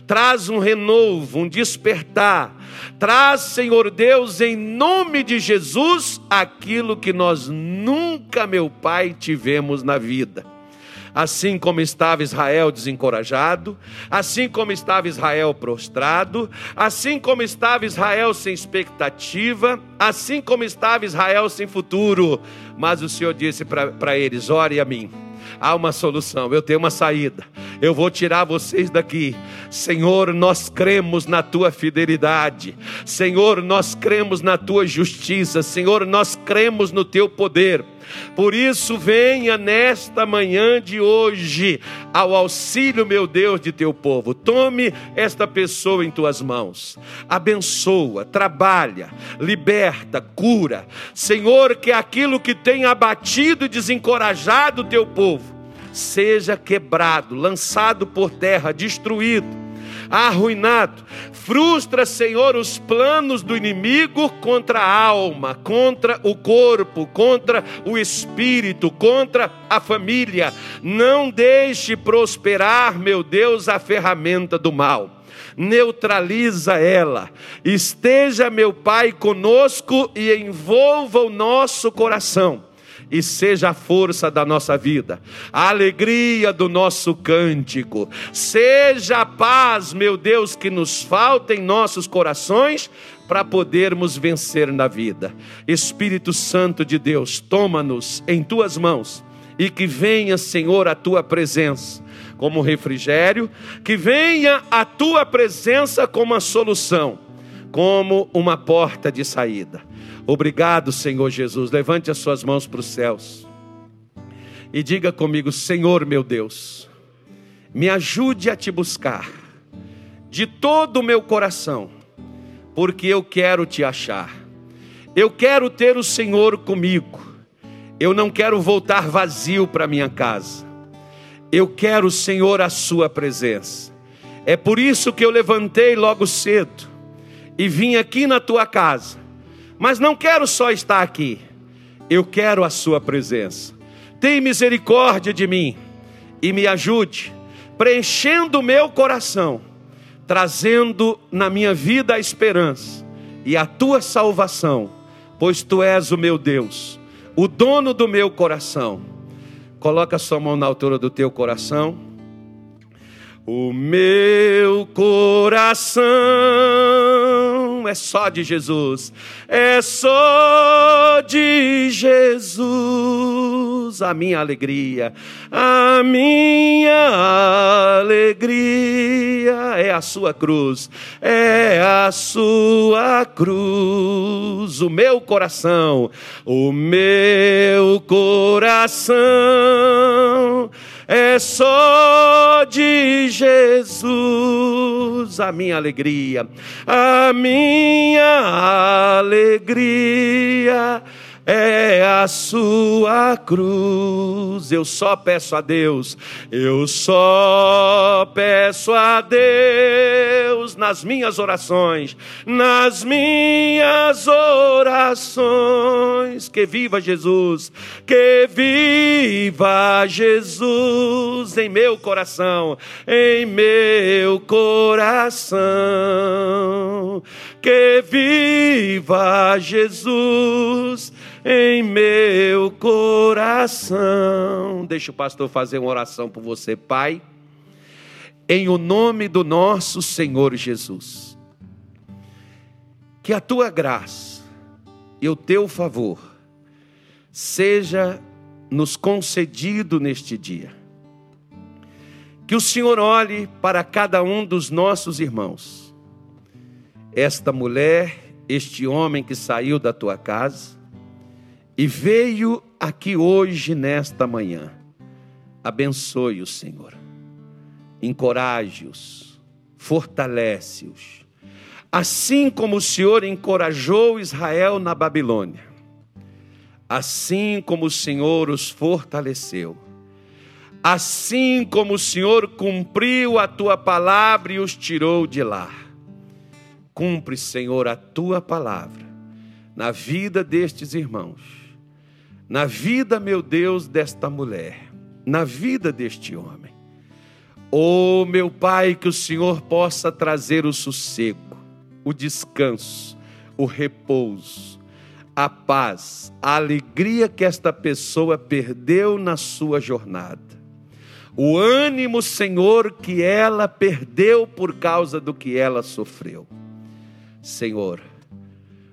traz um renovo, um despertar. Traz, Senhor Deus, em nome de Jesus, aquilo que nós nunca, meu Pai, tivemos na vida assim como estava Israel desencorajado, assim como estava Israel prostrado, assim como estava Israel sem expectativa, assim como estava Israel sem futuro. Mas o Senhor disse para eles: ore a mim há uma solução, eu tenho uma saída. Eu vou tirar vocês daqui. Senhor, nós cremos na tua fidelidade. Senhor, nós cremos na tua justiça. Senhor, nós cremos no teu poder. Por isso, venha nesta manhã de hoje ao auxílio, meu Deus, de teu povo. Tome esta pessoa em tuas mãos, abençoa, trabalha, liberta, cura. Senhor, que aquilo que tem abatido e desencorajado o teu povo seja quebrado, lançado por terra, destruído arruinado. Frustra, Senhor, os planos do inimigo contra a alma, contra o corpo, contra o espírito, contra a família. Não deixe prosperar, meu Deus, a ferramenta do mal neutraliza ela. Esteja, meu Pai, conosco e envolva o nosso coração e seja a força da nossa vida, a alegria do nosso cântico, seja a paz, meu Deus, que nos falta em nossos corações para podermos vencer na vida. Espírito Santo de Deus, toma-nos em tuas mãos e que venha, Senhor, a tua presença como refrigério, que venha a tua presença como a solução, como uma porta de saída. Obrigado, Senhor Jesus. Levante as suas mãos para os céus e diga comigo: Senhor meu Deus, me ajude a te buscar de todo o meu coração, porque eu quero te achar. Eu quero ter o Senhor comigo. Eu não quero voltar vazio para minha casa. Eu quero, Senhor, a Sua presença. É por isso que eu levantei logo cedo e vim aqui na tua casa mas não quero só estar aqui, eu quero a Sua presença. Tem misericórdia de mim e me ajude, preenchendo o meu coração, trazendo na minha vida a esperança e a Tua salvação, pois Tu és o meu Deus, o dono do meu coração. Coloca a sua mão na altura do teu coração. O meu coração é só de Jesus, é só de Jesus. A minha alegria, a minha alegria é a sua cruz, é a sua cruz, o meu coração, o meu coração é só de Jesus a minha alegria, a minha alegria é a sua cruz. Eu só peço a Deus, eu só peço a Deus nas minhas orações, nas minhas orações, que viva Jesus, que viva Jesus em meu coração, em meu coração, que viva Jesus em meu coração. Deixa o pastor fazer uma oração por você, Pai. Em o nome do nosso Senhor Jesus. Que a tua graça e o teu favor seja nos concedido neste dia. Que o Senhor olhe para cada um dos nossos irmãos. Esta mulher, este homem que saiu da tua casa, e veio aqui hoje, nesta manhã. Abençoe-os, Senhor. Encoraje-os, fortalece-os. Assim como o Senhor encorajou Israel na Babilônia, assim como o Senhor os fortaleceu, assim como o Senhor cumpriu a tua palavra e os tirou de lá. Cumpre, Senhor, a tua palavra na vida destes irmãos na vida, meu Deus, desta mulher, na vida deste homem. Oh, meu Pai, que o Senhor possa trazer o sossego, o descanso, o repouso, a paz, a alegria que esta pessoa perdeu na sua jornada. O ânimo, Senhor, que ela perdeu por causa do que ela sofreu. Senhor,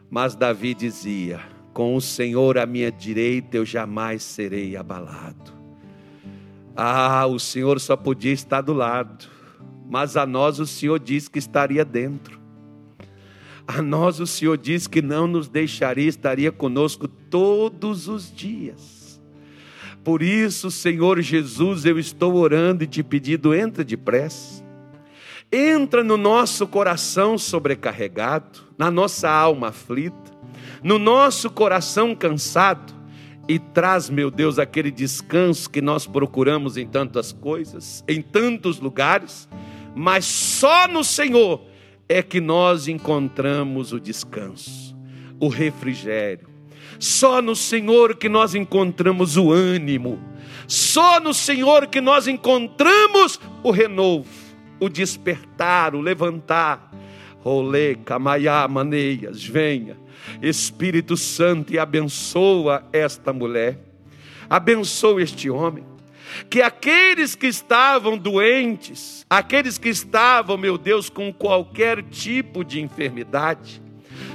mas Davi dizia: com o Senhor à minha direita eu jamais serei abalado. Ah, o Senhor só podia estar do lado, mas a nós o Senhor disse que estaria dentro. A nós o Senhor disse que não nos deixaria, estaria conosco todos os dias. Por isso, Senhor Jesus, eu estou orando e te pedindo, entra depressa. Entra no nosso coração sobrecarregado, na nossa alma aflita, no nosso coração cansado e traz, meu Deus, aquele descanso que nós procuramos em tantas coisas, em tantos lugares, mas só no Senhor é que nós encontramos o descanso, o refrigério. Só no Senhor que nós encontramos o ânimo. Só no Senhor que nós encontramos o renovo, o despertar, o levantar. Olê, camaiá, maneias, venha Espírito Santo, e abençoa esta mulher, abençoa este homem. Que aqueles que estavam doentes, aqueles que estavam, meu Deus, com qualquer tipo de enfermidade,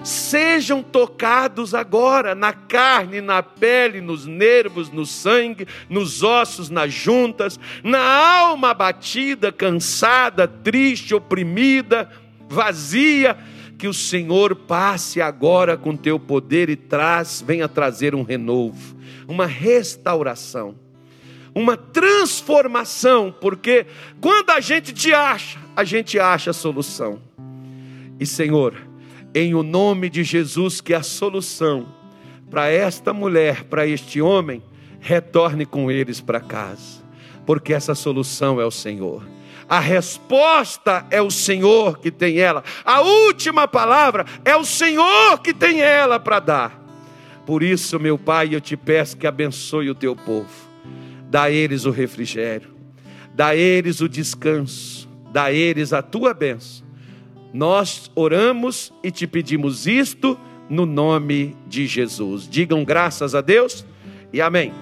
sejam tocados agora na carne, na pele, nos nervos, no sangue, nos ossos, nas juntas, na alma abatida, cansada, triste, oprimida, vazia que o Senhor passe agora com teu poder e traz, venha trazer um renovo, uma restauração, uma transformação, porque quando a gente te acha, a gente acha a solução. E Senhor, em o nome de Jesus, que a solução para esta mulher, para este homem, retorne com eles para casa, porque essa solução é o Senhor. A resposta é o Senhor que tem ela. A última palavra é o Senhor que tem ela para dar. Por isso, meu Pai, eu te peço que abençoe o teu povo. Dá a eles o refrigério, dá a eles o descanso, dá a eles a tua bênção. Nós oramos e te pedimos isto no nome de Jesus. Digam graças a Deus e amém.